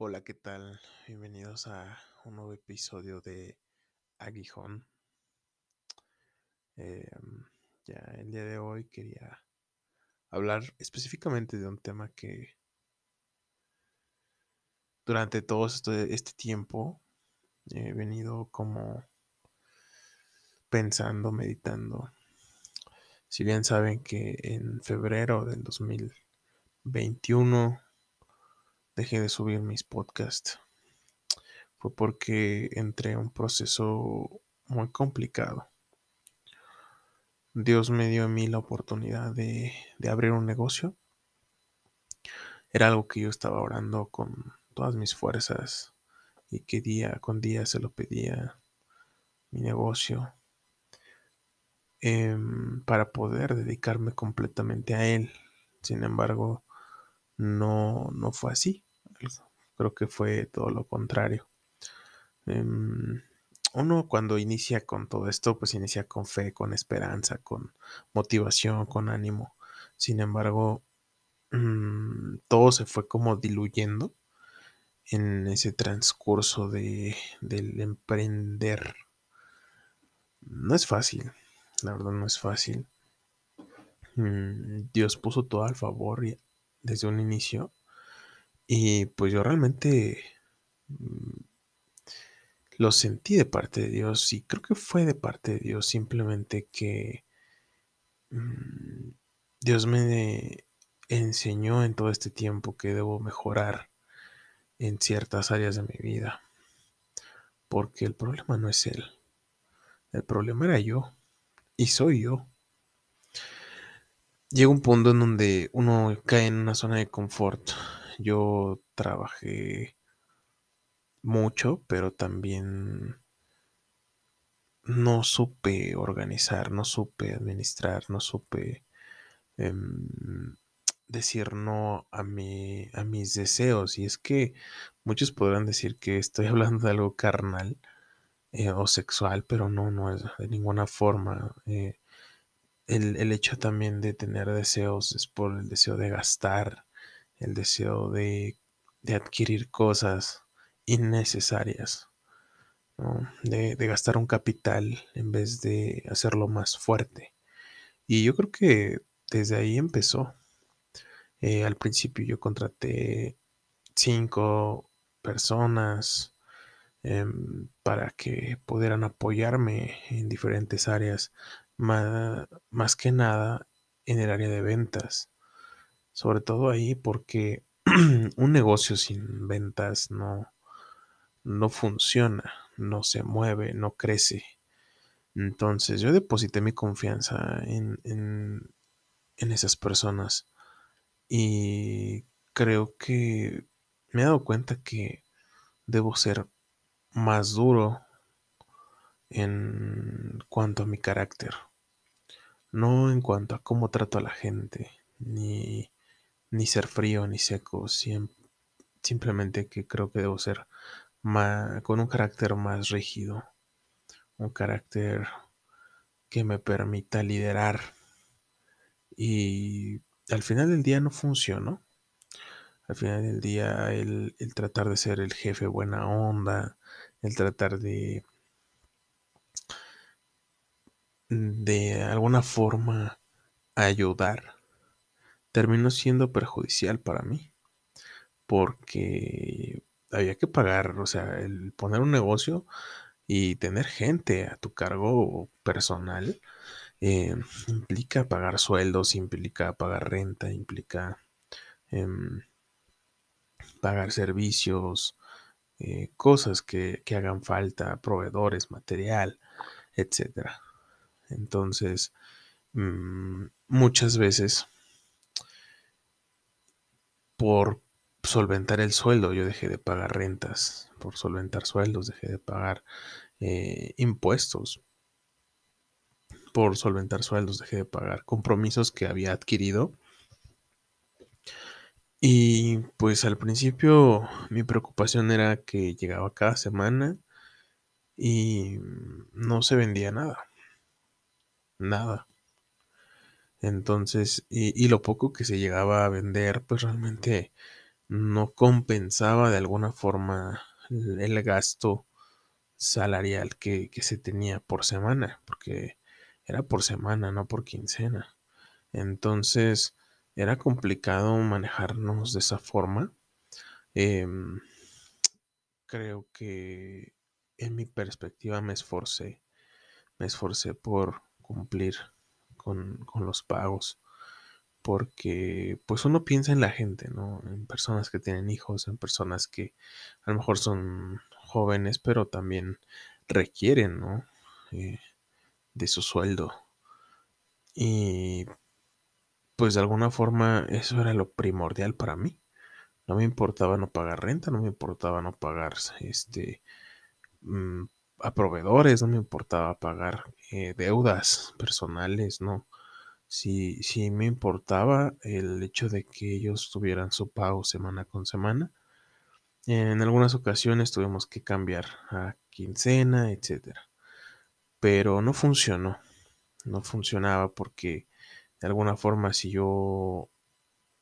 Hola, ¿qué tal? Bienvenidos a un nuevo episodio de Aguijón. Em, ya el día de hoy quería hablar específicamente de un tema que durante todo este, este tiempo he venido como pensando, meditando. Si bien saben que en febrero del 2021 dejé de subir mis podcasts fue porque entré en un proceso muy complicado. Dios me dio a mí la oportunidad de, abrir un negocio. Era algo que yo estaba orando con todas mis fuerzas y que día con día se lo pedía mi negocio eh, para poder dedicarme completamente a él. Sin embargo, no, no fue así. Creo que fue todo lo contrario. Eh, uno cuando inicia con todo esto, pues inicia con fe, con esperanza, con motivación, con ánimo. Sin embargo, mmm, todo se fue como diluyendo en ese transcurso de, del emprender. No es fácil, la verdad no es fácil. Mmm, Dios puso todo al favor desde un inicio y pues yo realmente mmm, lo sentí de parte de Dios y creo que fue de parte de Dios simplemente que mmm, Dios me enseñó en todo este tiempo que debo mejorar en ciertas áreas de mi vida. Porque el problema no es Él. El problema era yo. Y soy yo. Llega un punto en donde uno cae en una zona de confort. Yo trabajé mucho, pero también no supe organizar, no supe administrar, no supe eh, decir no a, mi, a mis deseos. Y es que muchos podrán decir que estoy hablando de algo carnal eh, o sexual, pero no, no es de ninguna forma. Eh, el, el, hecho también de tener deseos es por el deseo de gastar, el deseo de, de adquirir cosas innecesarias, de, de gastar un capital en vez de hacerlo más fuerte. Y yo creo que desde ahí empezó. Eh, al principio yo contraté cinco personas eh, para que pudieran apoyarme en diferentes áreas, más, más, que nada en el área de ventas. Sobre todo ahí porque un negocio sin ventas no, no funciona, no se mueve, no crece. Entonces yo deposité mi confianza en, en, en esas personas y creo que me he dado cuenta que debo ser más duro en cuanto a mi carácter. No en cuanto a cómo trato a la gente, ni, ni ser frío ni seco. Sim simplemente que creo que debo ser con un carácter más rígido. Un carácter que me permita liderar. Y al final del día no funcionó. Al final del día el, el, tratar de ser el jefe buena onda, el tratar de de alguna forma ayudar, terminó siendo perjudicial para mí. Porque había que pagar, o sea, el poner un negocio y tener gente a tu cargo personal eh, implica pagar sueldos, implica pagar renta, implica eh, pagar servicios, eh, cosas que, que, hagan falta, proveedores, material, etcétera. Entonces, mmm, muchas veces por solventar el sueldo yo dejé de pagar rentas, por solventar sueldos dejé de pagar eh, impuestos, por solventar sueldos dejé de pagar compromisos que había adquirido. Y pues al principio mi preocupación era que llegaba cada semana y no se vendía nada. Nada. Entonces, y, lo poco que se llegaba a vender, pues realmente no compensaba de alguna forma el gasto salarial que, que, se tenía por semana, porque era por semana, no por quincena. Entonces era complicado manejarnos de esa forma. Eh, creo que en mi perspectiva me esforcé, me esforcé por cumplir con, con los pagos porque pues uno piensa en la gente, ¿no? En personas que tienen hijos, en personas que a lo mejor son jóvenes, pero también requieren, ¿no? Eh, de su sueldo. Y pues de alguna forma eso era lo primordial para mí. No me importaba no pagar renta, no me importaba no pagar este mm, a proveedores, no me importaba pagar eh, deudas personales, no si, me importaba el hecho de que ellos tuvieran su pago semana con semana. En algunas ocasiones tuvimos que cambiar a quincena, etcétera. Pero no funcionó. No funcionaba porque de alguna forma si yo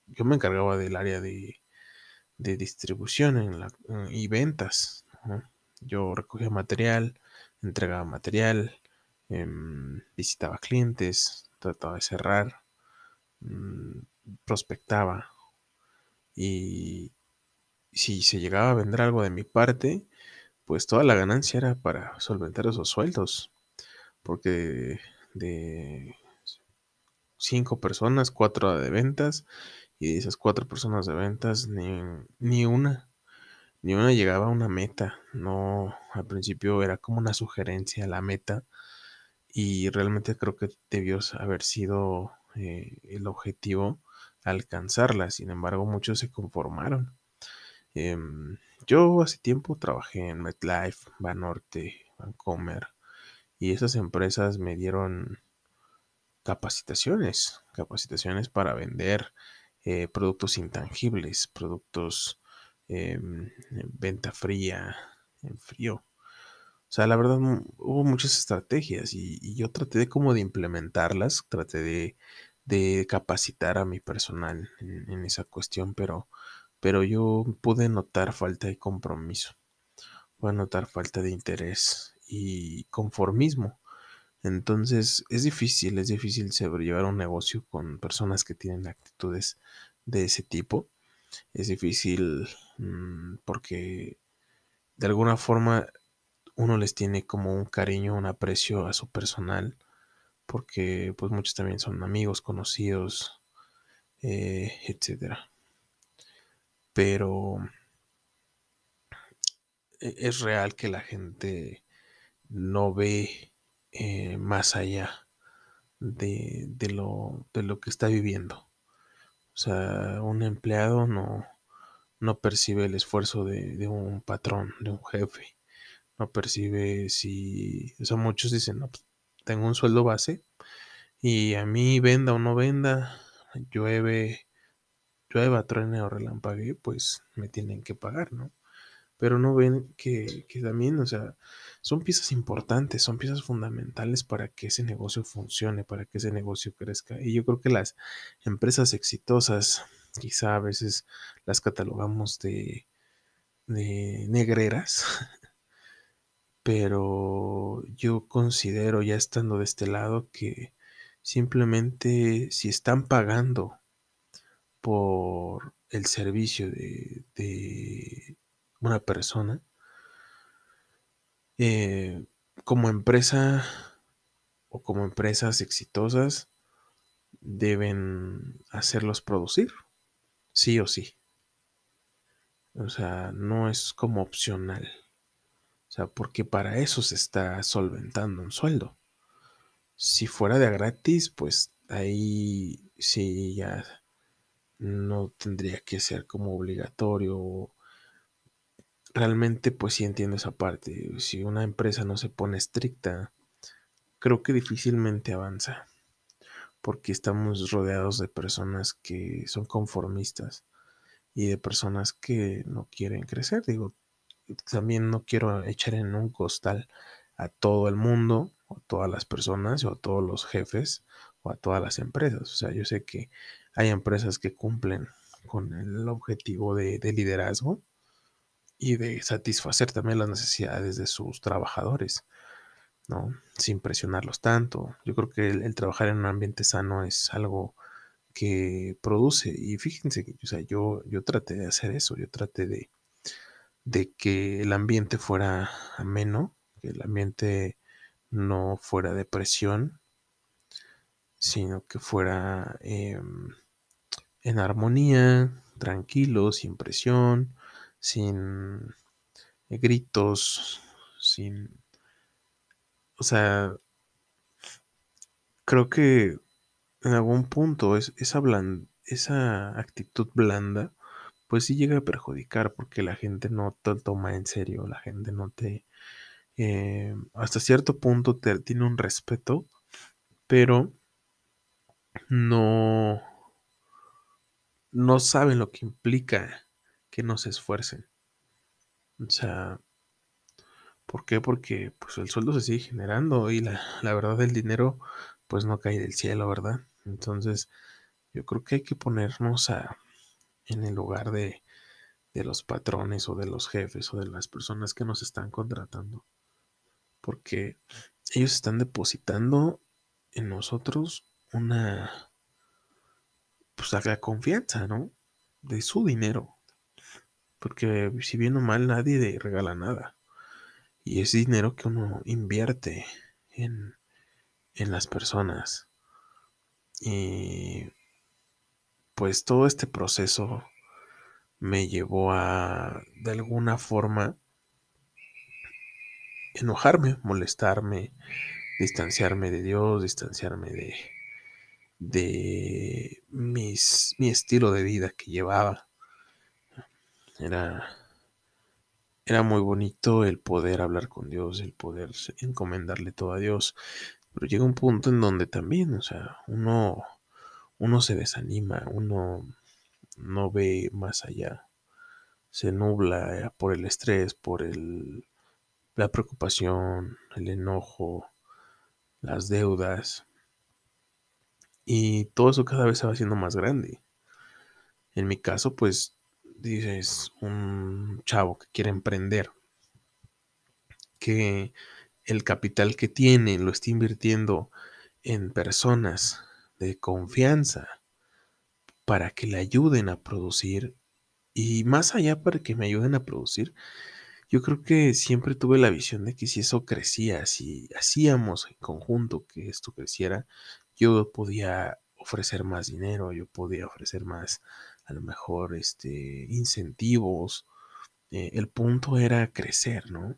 yo me encargaba del área de, de distribución y ventas. Yo recogía material, entregaba material, eh, visitaba clientes, trataba de cerrar, mmm, prospectaba. Y si se llegaba a vender algo de mi parte, pues toda la ganancia era para solventar esos sueldos, porque de cinco personas, cuatro de ventas, y de esas cuatro personas de ventas, ni, ni una, ni una llegaba a una meta, no, al principio era como una sugerencia la meta, y realmente creo que debió haber sido eh, el objetivo alcanzarla. Sin embargo, muchos se conformaron. Eh, yo hace tiempo trabajé en MetLife, Banorte, Vancomer y esas empresas me dieron capacitaciones, capacitaciones para vender eh, productos intangibles, productos eh, venta fría, en frío. O sea, la verdad mm, hubo muchas estrategias y, y yo traté de como de implementarlas, traté de, de capacitar a mi personal en, esa cuestión, pero, pero yo pude notar falta de compromiso, pude notar falta de interés y conformismo. Entonces es difícil, es difícil llevar un negocio con personas que tienen actitudes de ese tipo. Es difícil mmm, porque de alguna forma uno les tiene como un cariño, un aprecio a su personal, porque pues muchos también son amigos, conocidos, eh, etcétera. Pero e, es real que la gente no ve eh, más allá de, de, lo, de, lo, que está viviendo. O sea, un empleado no, no percibe el esfuerzo de, de, un patrón, de un jefe no percibe si, o sea, muchos dicen, no, pues, tengo un sueldo base y a mí venda o no venda, llueve, llueva, truene o relampague, pues me tienen que pagar, ¿no? Pero no ven que, que también, o sea, son piezas importantes, son piezas fundamentales para que ese negocio funcione, para que ese negocio crezca. Y yo creo que las empresas exitosas, quizá a veces las catalogamos de, de negreras, pero yo considero ya estando de este lado que simplemente si están pagando por el servicio de, una persona, eh, como empresa o como empresas exitosas deben hacerlos producir, sí o sí. O sea, no es como opcional. Sea, porque para eso se está solventando un sueldo. Si fuera de gratis, pues ahí sí ya no tendría que ser como obligatorio. Realmente, pues sí entiendo esa parte. Si una empresa no se pone estricta, creo que difícilmente avanza. Porque estamos rodeados de personas que son conformistas y de personas que no quieren crecer. Digo, también no quiero echar en un costal a todo el mundo, o a todas las personas, o a todos los jefes, o a todas las empresas. O sea, yo sé que hay empresas que cumplen con el objetivo de, liderazgo y de satisfacer también las necesidades de sus trabajadores, ¿no? Sin presionarlos tanto. Yo creo que el, trabajar en un ambiente sano es algo que produce. Y fíjense que o sea, yo, yo traté de hacer eso, yo traté de, de que el ambiente fuera ameno, que el ambiente no fuera de presión, sino que fuera em, en armonía, tranquilo, sin presión, sin gritos, sin... O sea, creo que en algún punto esa, esa actitud blanda, pues sí llega a perjudicar porque la gente no te toma en serio, la gente no te... Eh, hasta cierto punto te, tiene un respeto, pero no, no saben lo que implica que no se esfuercen. O sea, ¿por qué? Porque pues el sueldo se sigue generando y la, la verdad el dinero pues no cae del cielo, ¿verdad? Entonces, yo creo que hay que ponernos a, en el lugar de, de los patrones o de los jefes o de las personas que nos están contratando. Porque ellos están depositando en nosotros una, pues la confianza, ¿no? De su dinero. Porque si bien o mal nadie regala nada. Y es dinero que uno invierte en, en las personas. Y pues todo este proceso me llevó a, de alguna forma, enojarme, molestarme, distanciarme de Dios, distanciarme de, de mis, mi estilo de vida que llevaba. Era, era muy bonito el poder hablar con Dios, el poder encomendarle todo a Dios. Pero llega un punto en donde también, o sea, uno, uno se desanima, uno no ve más allá. Se nubla por el estrés, por el, la preocupación, el enojo, las deudas. Y todo eso cada vez se va haciendo más grande. En mi caso, pues, dices, un chavo que quiere emprender, que el capital que tiene lo está invirtiendo en personas de confianza para que le ayuden a producir y más allá para que me ayuden a producir, yo creo que siempre tuve la visión de que si eso crecía, si hacíamos en conjunto que esto creciera, yo podía ofrecer más dinero, yo podía ofrecer más, a lo mejor, este, incentivos. Eh, el punto era crecer, ¿no?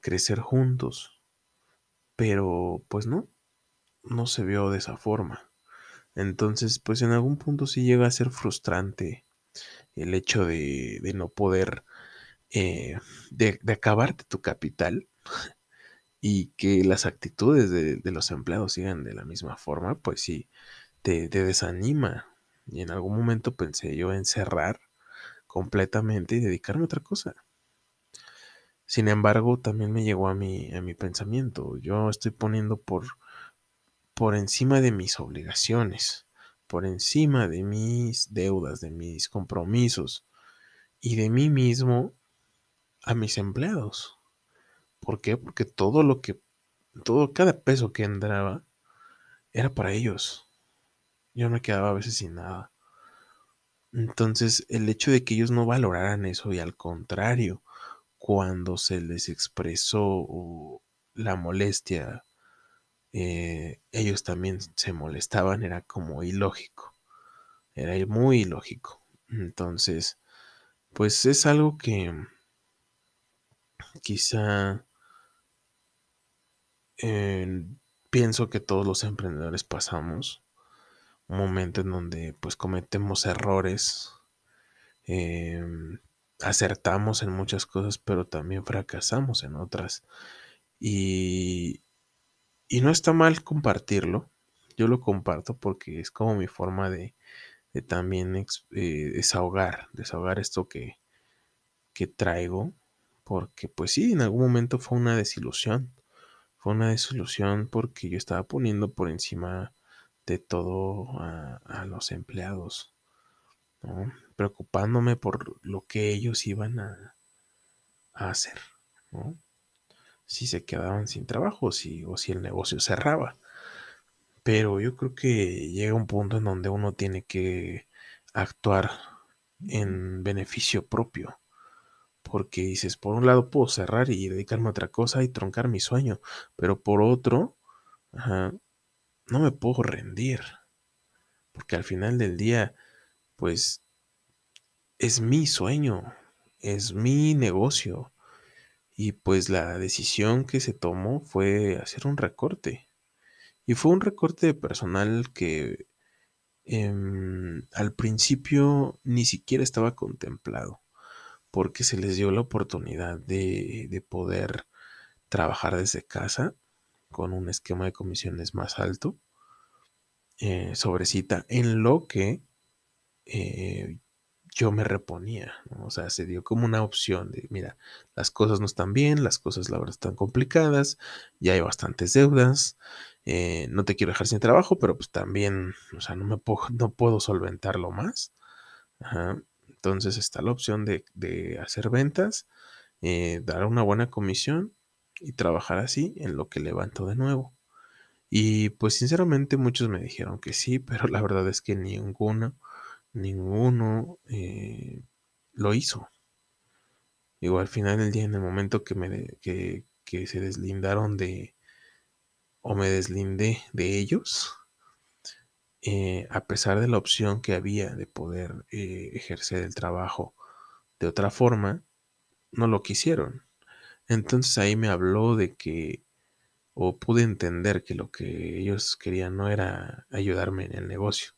Crecer juntos. Pero, pues no, no se vio de esa forma. Entonces, pues en algún punto sí llega a ser frustrante el hecho de, no poder, eh, de, de acabarte tu capital y que las actitudes de, los empleados sigan de la misma forma, pues sí, te, desanima. Y en algún momento pensé yo en cerrar completamente y dedicarme a otra cosa. Sin embargo, también me llegó a mi, a mi pensamiento. Yo estoy poniendo por, por encima de mis obligaciones, por encima de mis deudas, de mis compromisos y de mí mismo a mis empleados. ¿Por qué? Porque todo lo que, todo, cada peso que entraba era para ellos. Yo me quedaba a veces sin nada. Entonces, el hecho de que ellos no valoraran eso y al contrario, cuando se les expresó la molestia, eh, ellos también se molestaban, era como ilógico. Era muy ilógico. Entonces, pues es algo que quizá pienso que todos los emprendedores pasamos un momento en donde pues cometemos errores, em, acertamos en muchas cosas, pero también fracasamos en otras. Y, y no está mal compartirlo. Yo lo comparto porque es como mi forma de, también eh, desahogar, desahogar esto que, que traigo. Porque pues sí, en algún momento fue una desilusión fue una desilusión porque yo estaba poniendo por encima de todo a, los empleados. preocupándome por lo que ellos iban a, hacer. Si se quedaban sin trabajo si, o si el negocio cerraba. Pero yo creo que llega un punto en donde uno tiene que actuar en beneficio propio. Porque dices, por un lado puedo cerrar y dedicarme a otra cosa y troncar mi sueño, pero por otro, no me puedo rendir. Porque al final del día, pues, es mi sueño, es mi negocio. Y pues la decisión que se tomó fue hacer un recorte. Y fue un recorte de personal que em, al principio ni siquiera estaba contemplado, porque se les dio la oportunidad de, poder trabajar desde casa con un esquema de comisiones más alto, eh, sobrecita, en lo que eh, yo me reponía, o sea, se dio como una opción de, mira, las cosas no están bien, las cosas la verdad están complicadas, ya hay bastantes deudas, eh, no te quiero dejar sin trabajo, pero pues también, o sea, no me puedo, no puedo solventarlo más. Entonces está la opción de, hacer ventas, eh, dar una buena comisión y trabajar así en lo que levanto de nuevo. Y pues sinceramente muchos me dijeron que sí, pero la verdad es que ninguno ninguno eh, lo hizo. Digo, al final del día, en el momento que, me, que, se deslindaron de, o me deslindé de ellos, eh, a pesar de la opción que había de poder eh, ejercer el trabajo de otra forma, no lo quisieron. Entonces ahí me habló de que, o pude entender que lo que ellos querían no era ayudarme en el negocio,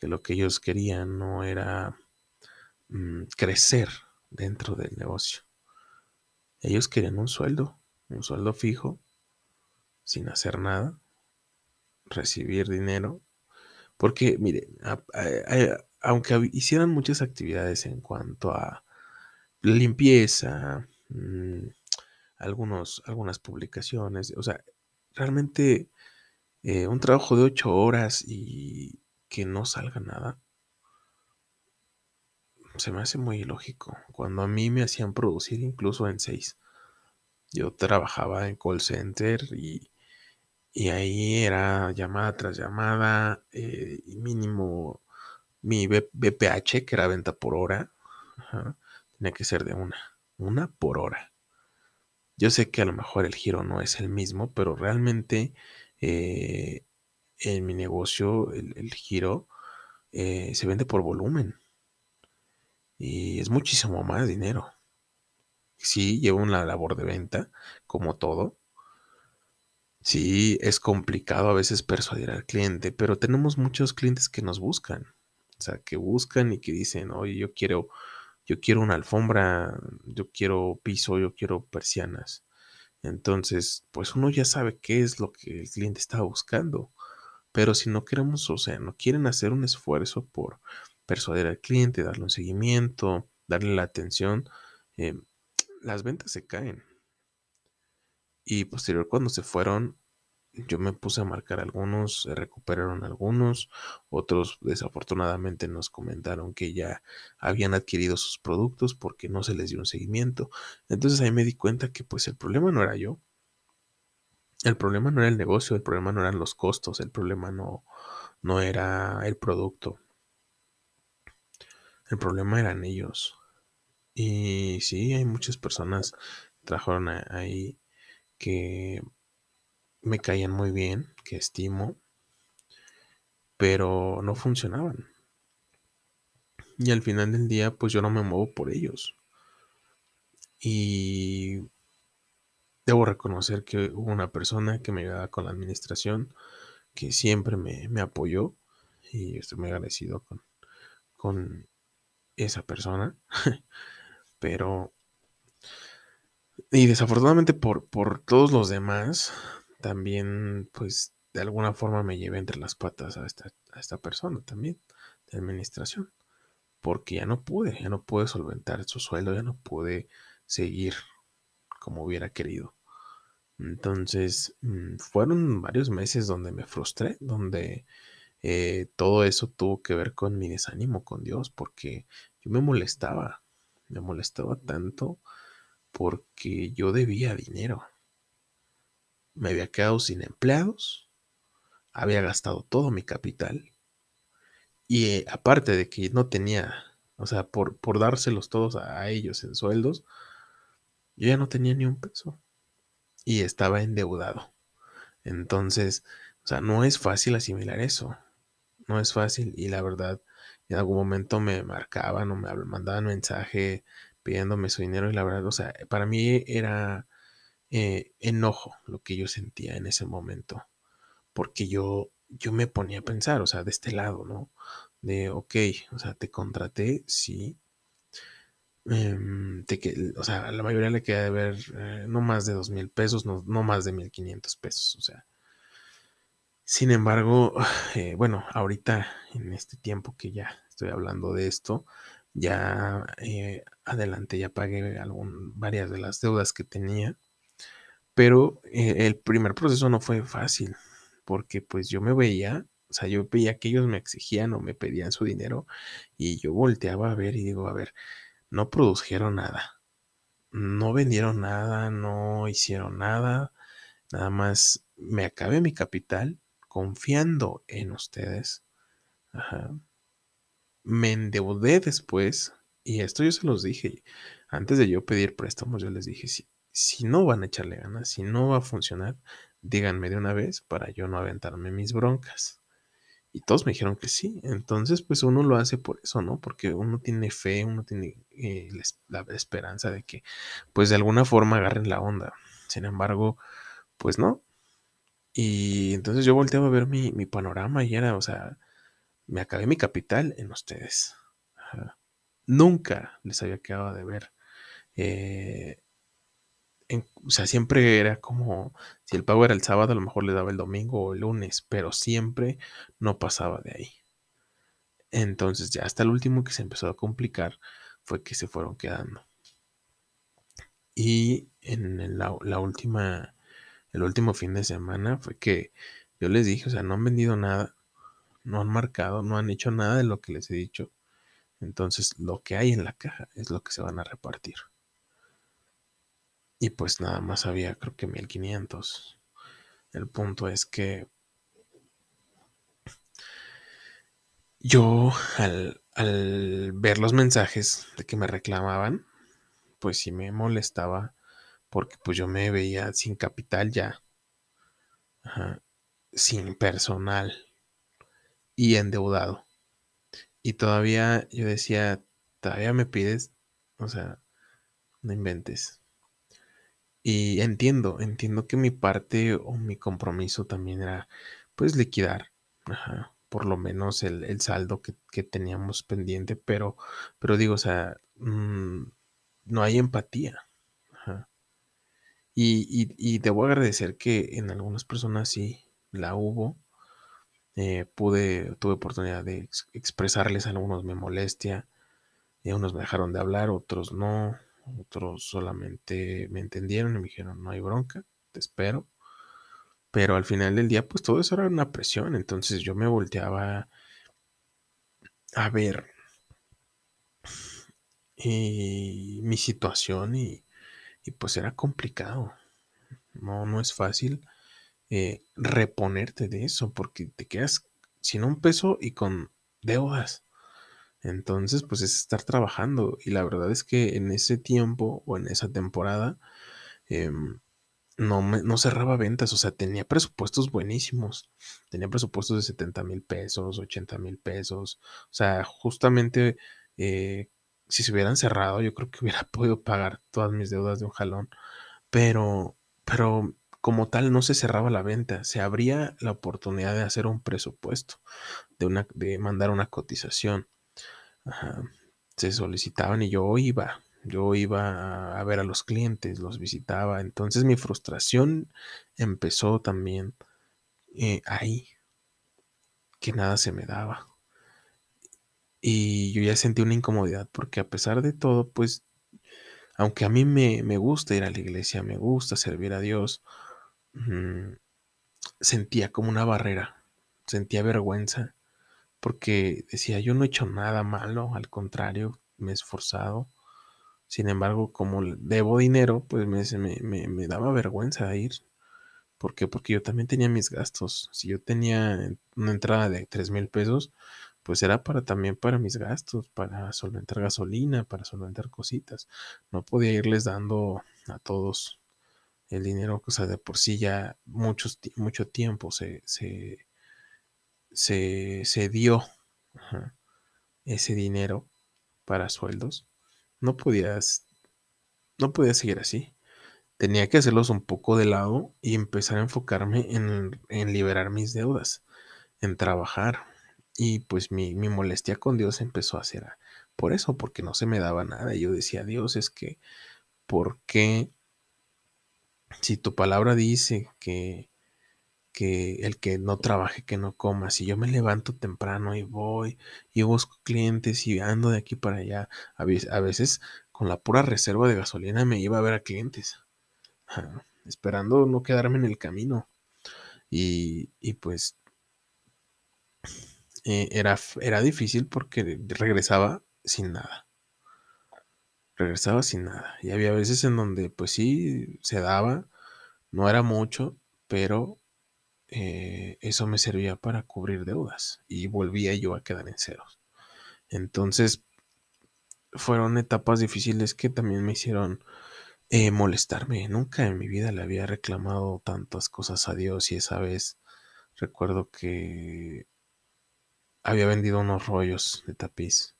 que lo que ellos querían no era mm, crecer dentro del negocio. Ellos querían un sueldo, un sueldo fijo, sin hacer nada, recibir dinero. Porque, mire, aunque hicieran muchas actividades en cuanto a limpieza, mm, algunos, algunas publicaciones, o sea, realmente eh, un trabajo de ocho horas y que no salga nada, se me hace muy ilógico. Cuando a mí me hacían producir incluso en seis. Yo trabajaba en call center y, ahí era llamada tras llamada eh, y mínimo mi BPH, que era venta por hora, tenía que ser de una, una por hora. Yo sé que a lo mejor el giro no es el mismo, pero realmente eh, en mi negocio el, giro eh, se vende por volumen. Y es muchísimo más dinero. Sí, llevo una labor de venta, como todo. Sí, es complicado a veces persuadir al cliente, pero tenemos muchos clientes que nos buscan. O sea, que buscan y que dicen, oye, yo quiero, yo quiero una alfombra, yo quiero piso, yo quiero persianas. Entonces, pues uno ya sabe qué es lo que el cliente está buscando. Pero si no queremos, o sea, no quieren hacer un esfuerzo por persuadir al cliente, darle un seguimiento, darle la atención, eh, las ventas se caen. Y posterior cuando se fueron, yo me puse a marcar algunos, se recuperaron algunos, otros desafortunadamente nos comentaron que ya habían adquirido sus productos porque no se les dio un seguimiento. Entonces ahí me di cuenta que pues el problema no era yo, el problema no era el negocio, el problema no eran los costos, el problema no, no era el producto. El problema eran ellos. Y sí, hay muchas personas que trabajaron ahí que me caían muy bien, que estimo, pero no funcionaban. Y al final del día, pues yo no me muevo por ellos. Y Debo reconocer que hubo una persona que me ayudaba con la administración, que siempre me, apoyó y estoy muy agradecido con, con esa persona. Pero, y desafortunadamente por, por todos los demás, también pues de alguna forma me llevé entre las patas a esta, a esta persona también de administración. Porque ya no pude, ya no pude solventar su sueldo, ya no pude seguir como hubiera querido. Entonces, mm, fueron varios meses donde me frustré, donde eh, todo eso tuvo que ver con mi desánimo con Dios, porque yo me molestaba, me molestaba tanto porque yo debía dinero. Me había quedado sin empleados, había gastado todo mi capital y eh, aparte de que no tenía, o sea, por, por dárselos todos a, a ellos en sueldos, yo ya no tenía ni un peso y estaba endeudado. Entonces, o sea, no es fácil asimilar eso. No es fácil y la verdad, en algún momento me marcaban o me mandaban mensaje pidiéndome su dinero y la verdad, o sea, para mí era eh, enojo lo que yo sentía en ese momento, porque yo, yo me ponía a pensar, o sea, de este lado, ¿no? De, ok, o sea, te contraté, sí. Em, o sea, a la mayoría le queda de ver eh, no más de dos mil pesos, no, más de mil quinientos pesos, o sea, sin embargo, eh, bueno, ahorita en este tiempo que ya estoy hablando de esto, ya eh, adelante ya pagué algún, varias de las deudas que tenía, pero el primer proceso no fue fácil, porque pues yo me veía, o sea, yo veía que ellos me exigían o me pedían su dinero y yo volteaba a ver y digo, a ver, no produjeron nada, no vendieron nada, no hicieron nada, nada más me acabé mi capital confiando en ustedes. Me endeudé después, y esto yo se los dije, antes de yo pedir préstamos, yo les dije, si, si no van a echarle ganas, si no va a funcionar, díganme de una vez para yo no aventarme mis broncas. Y todos me dijeron que sí. Entonces, pues uno lo hace por eso, ¿no? Porque uno tiene fe, uno tiene eh, la esperanza de que, pues de alguna forma agarren la onda. Sin embargo, pues no, y entonces yo volteaba a ver mi, panorama y era, o sea, me acabé mi capital en ustedes. Nunca les había quedado de ver. Eh, o sea, siempre era como, si el pago era el sábado, a lo mejor le daba el domingo o el lunes, pero siempre no pasaba de ahí. Entonces ya hasta el último que se empezó a complicar fue que se fueron quedando. Y en la última el último fin de semana fue que yo les dije, o sea, no han vendido nada, no han marcado, no han hecho nada de lo que les he dicho. Entonces, lo que hay en la caja es lo que se van a repartir. Y pues nada más había, creo que 1500. El punto es que yo al, al ver los mensajes de que me reclamaban, pues sí me molestaba porque pues yo me veía sin capital ya, sin personal y endeudado. Y todavía yo decía, todavía me pides, o sea, no inventes. Y entiendo, entiendo que mi parte o mi compromiso también era pues liquidar, por lo menos el, saldo que, teníamos pendiente, pero, pero digo, o sea, mm, no hay empatía. Y, debo agradecer que en algunas personas sí la hubo. Eh, pude, tuve oportunidad de expresarles, algunos me molestia, y unos me dejaron de hablar, otros no, otros solamente me entendieron y me dijeron, no hay bronca, te espero. Pero al final del día, pues todo eso era una presión, entonces yo me volteaba a ver y mi situación y, y pues era complicado. No, no es fácil eh, reponerte de eso porque te quedas sin un peso y con deudas. Entonces, pues es estar trabajando. Y la verdad es que en ese tiempo o en esa temporada em, no, no cerraba ventas. O sea, tenía presupuestos buenísimos. Tenía presupuestos de 70 mil pesos, 80 mil pesos. O sea, justamente eh, si se hubieran cerrado, yo creo que hubiera podido pagar todas mis deudas de un jalón. Pero, pero como tal no se cerraba la venta, se abría la oportunidad de hacer un presupuesto, de, una, de mandar una cotización. Se solicitaban y yo iba, yo iba a ver a los clientes, los visitaba. Entonces mi frustración empezó también eh, ahí, que nada se me daba. Y yo ya sentí una incomodidad porque a pesar de todo, pues, aunque a mí me, gusta ir a la iglesia, me gusta servir a Dios, mm, sentía como una barrera, sentía vergüenza porque decía, yo no he hecho nada malo, al contrario, me he esforzado. Sin embargo, como debo dinero, pues me, me, me daba vergüenza ir. ¿Por qué? Porque yo también tenía mis gastos. Si yo tenía una entrada de 3 mil pesos, pues era para también para mis gastos, para solventar gasolina, para solventar cositas. No podía irles dando a todos el dinero, o sea, de por sí ya muchos, mucho tiempo se, se, se, dio ese dinero para sueldos. No podías, no podía seguir así. Tenía que hacerlos un poco de lado y empezar a enfocarme en, en liberar mis deudas, en trabajar, y pues mi, molestia con Dios empezó a ser por eso, porque no se me daba nada. Yo decía, Dios, es que, ¿por qué? Si tu palabra dice que, el que no trabaje, que no coma, si yo me levanto temprano y voy y busco clientes y ando de aquí para allá, a veces, con la pura reserva de gasolina me iba a ver a clientes, esperando no quedarme en el camino. Y, y pues eh, era, era difícil porque regresaba sin nada. Regresaba sin nada. Y había veces en donde, pues sí, se daba, no era mucho, pero eh, eso me servía para cubrir deudas y volvía yo a quedar en ceros. Entonces, fueron etapas difíciles que también me hicieron eh, molestarme. Nunca en mi vida le había reclamado tantas cosas a Dios y esa vez recuerdo que había vendido unos rollos de tapiz,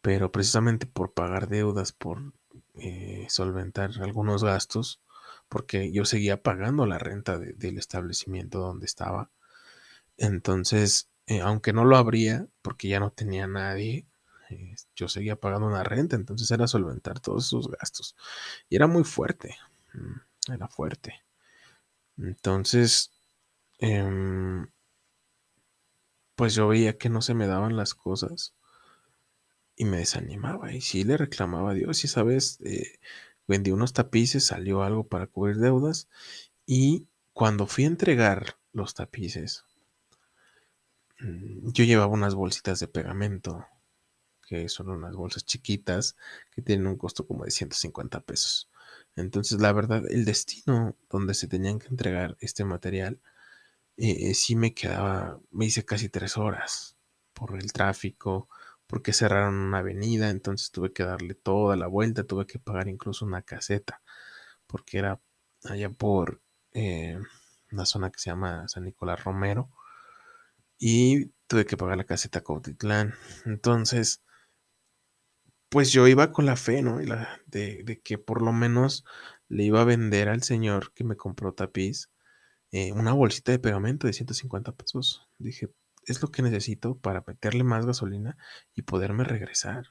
pero precisamente por pagar deudas, por eh, solventar algunos gastos, porque yo seguía pagando la renta del establecimiento donde estaba. Entonces, eh, aunque no lo abría, porque ya no tenía nadie, eh, yo seguía pagando una renta, entonces era solventar todos esos gastos. Y era muy fuerte, mm, era fuerte. Entonces, em, pues yo veía que no se me daban las cosas y me desanimaba. Y sí le reclamaba a Dios. Y esa vez eh, vendí unos tapices, salió algo para cubrir deudas. Y cuando fui a entregar los tapices, mm, yo llevaba unas bolsitas de pegamento, que son unas bolsas chiquitas que tienen un costo como de 150 pesos. Entonces, la verdad, el destino donde se tenían que entregar este material eh, sí me quedaba, me hice casi tres horas por el tráfico, porque cerraron una avenida, entonces tuve que darle toda la vuelta, tuve que pagar incluso una caseta, porque era allá por eh, una zona que se llama San Nicolás Romero, y tuve que pagar la caseta Cautitlán. Entonces, pues yo iba con la fe, ¿no? de, de, que por lo menos le iba a vender al señor que me compró tapiz eh, una bolsita de pegamento de 150 pesos. Dije, es lo que necesito para meterle más gasolina y poderme regresar.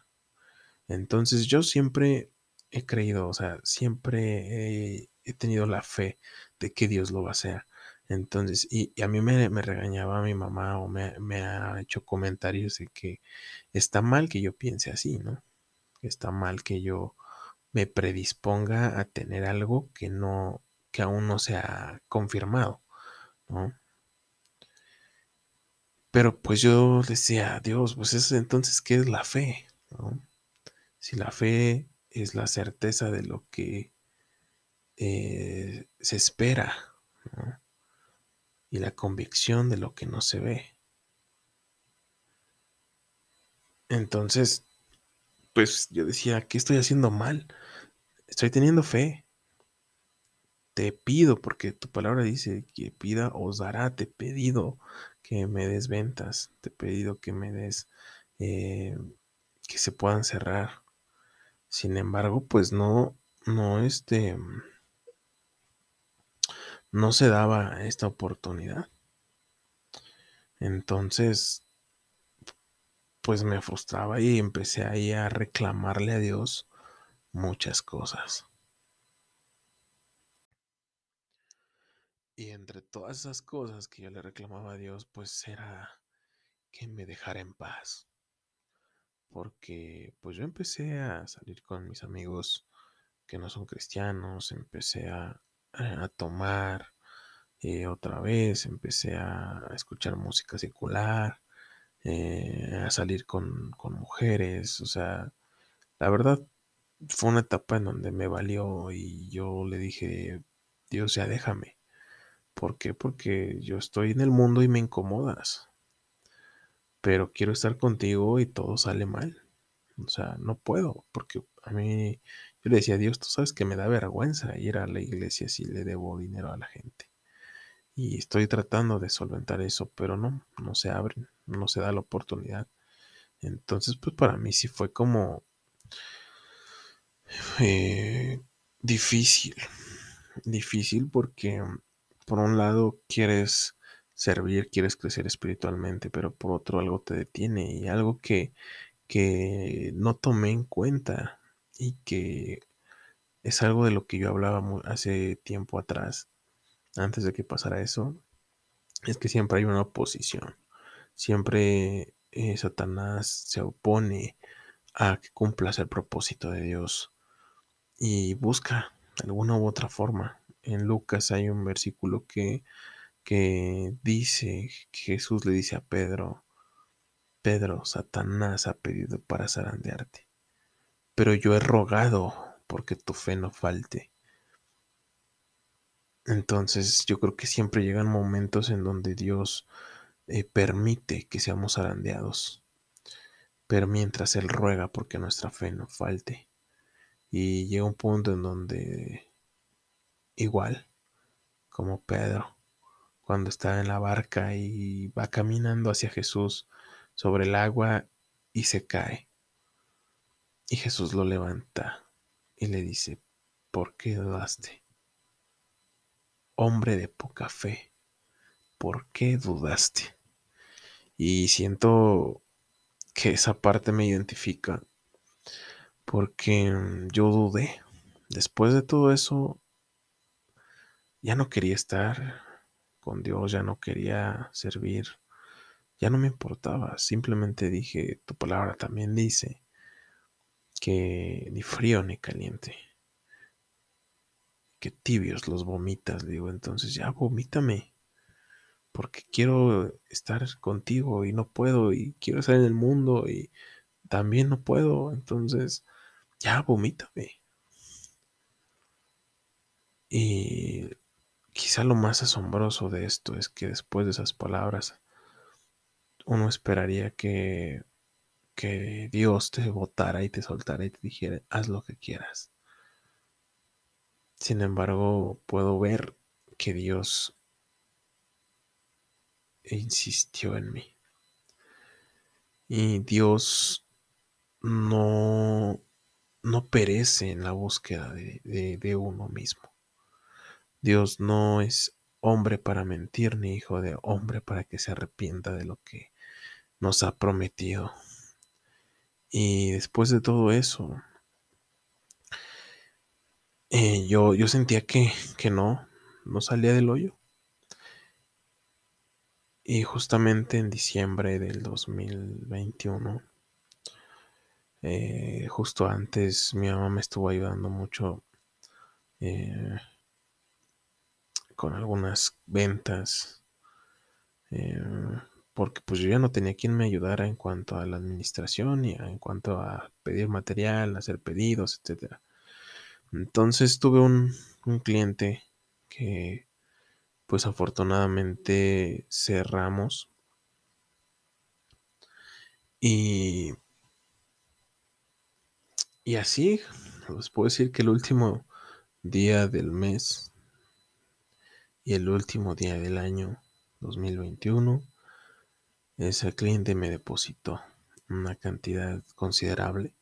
Entonces yo siempre he creído, o sea, siempre he, tenido la fe de que Dios lo va a hacer. Entonces, y, a mí me, regañaba mi mamá o me, me, ha hecho comentarios de que está mal que yo piense así, ¿no? Está mal que yo me predisponga a tener algo que no, que aún no se ha confirmado, ¿no? Pero pues yo decía, Dios, pues es entonces, ¿qué es la fe? Si la fe es la certeza de lo que eh, se espera y la convicción de lo que no se ve. Entonces, pues yo decía, ¿qué estoy haciendo mal? Estoy teniendo fe te pido, porque tu palabra dice que pida os dará, te pedido que me des ventas, te he pedido que me des, eh, que se puedan cerrar. Sin embargo, pues no, no, este, no se daba esta oportunidad. Entonces, pues me frustraba y empecé ahí a reclamarle a Dios muchas cosas. Y entre todas esas cosas que yo le reclamaba a Dios, pues era que me dejara en paz. Porque pues yo empecé a salir con mis amigos que no son cristianos, empecé a, tomar, eh, otra vez, empecé a escuchar música secular, eh, a salir con, con mujeres, o sea, la verdad fue una etapa en donde me valió y yo le dije, Dios ya déjame. ¿Por qué? Porque yo estoy en el mundo y me incomodas. Pero quiero estar contigo y todo sale mal. O sea, no puedo, porque a mí, yo le decía a Dios, tú sabes que me da vergüenza ir a la iglesia si le debo dinero a la gente. Y estoy tratando de solventar eso, pero no, no se abren, no se da la oportunidad. Entonces, pues para mí sí fue como eh, difícil, difícil porque por un lado quieres servir, quieres crecer espiritualmente, pero por otro algo te detiene y algo que, que no tomé en cuenta y que es algo de lo que yo hablaba hace tiempo atrás, antes de que pasara eso, es que siempre hay una oposición, siempre eh, Satanás se opone a que cumplas el propósito de Dios y busca alguna u otra forma. En Lucas hay un versículo que, que dice, que Jesús le dice a Pedro, Pedro, Satanás ha pedido para zarandearte, pero yo he rogado porque tu fe no falte. Entonces yo creo que siempre llegan momentos en donde Dios eh, permite que seamos zarandeados, pero mientras Él ruega porque nuestra fe no falte. Y llega un punto en donde igual como Pedro, cuando está en la barca y va caminando hacia Jesús sobre el agua y se cae. Y Jesús lo levanta y le dice, ¿por qué dudaste? Hombre de poca fe, ¿por qué dudaste? Y siento que esa parte me identifica porque yo dudé. Después de todo eso, ya no quería estar con Dios, ya no quería servir, ya no me importaba. Simplemente dije, tu palabra también dice que ni frío ni caliente, que tibios los vomitas. Digo, entonces ya vomítame, porque quiero estar contigo y no puedo, y quiero estar en el mundo y también no puedo. Entonces, ya vomítame. Y quizá lo más asombroso de esto es que después de esas palabras, uno esperaría que, que Dios te votara y te soltara y te dijera, haz lo que quieras. Sin embargo, puedo ver que Dios insistió en mí. Y Dios no no perece en la búsqueda de, uno mismo. Dios no es hombre para mentir, ni hijo de hombre para que se arrepienta de lo que nos ha prometido. Y después de todo eso, eh, yo, yo sentía que, que no, no salía del hoyo. Y justamente en diciembre del 2021 eh, justo antes mi mamá me estuvo ayudando mucho eh, con algunas ventas. Eh, porque pues yo ya no tenía quien me ayudara en cuanto a la administración y en cuanto a pedir material, hacer pedidos, etc. Entonces tuve un, un cliente que pues afortunadamente cerramos y y así, les puedo decir que el último día del mes y el último día del año 2021, ese cliente me depositó una cantidad considerable,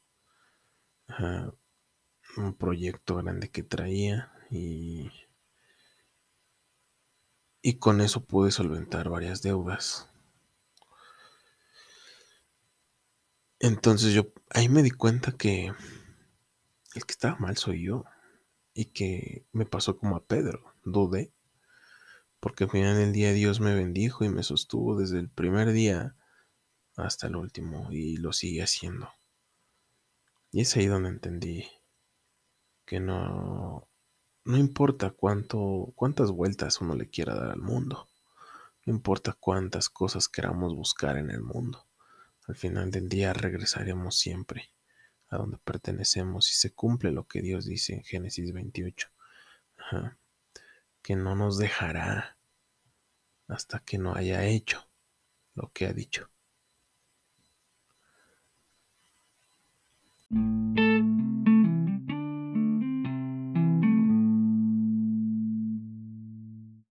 un proyecto grande que traía y, y con eso pude solventar varias deudas. Entonces yo ahí me di cuenta que el que estaba mal soy yo. Y que me pasó como a Pedro, dudé. Porque al final del día Dios me bendijo y me sostuvo desde el primer día hasta el último y lo sigue haciendo. Y es ahí donde entendí que no, no importa cuánto, cuántas vueltas uno le quiera dar al mundo, no importa cuántas cosas queramos buscar en el mundo, al final del día regresaremos siempre a donde pertenecemos y se cumple lo que Dios dice en Génesis 28, que no nos dejará hasta que no haya hecho lo que ha dicho.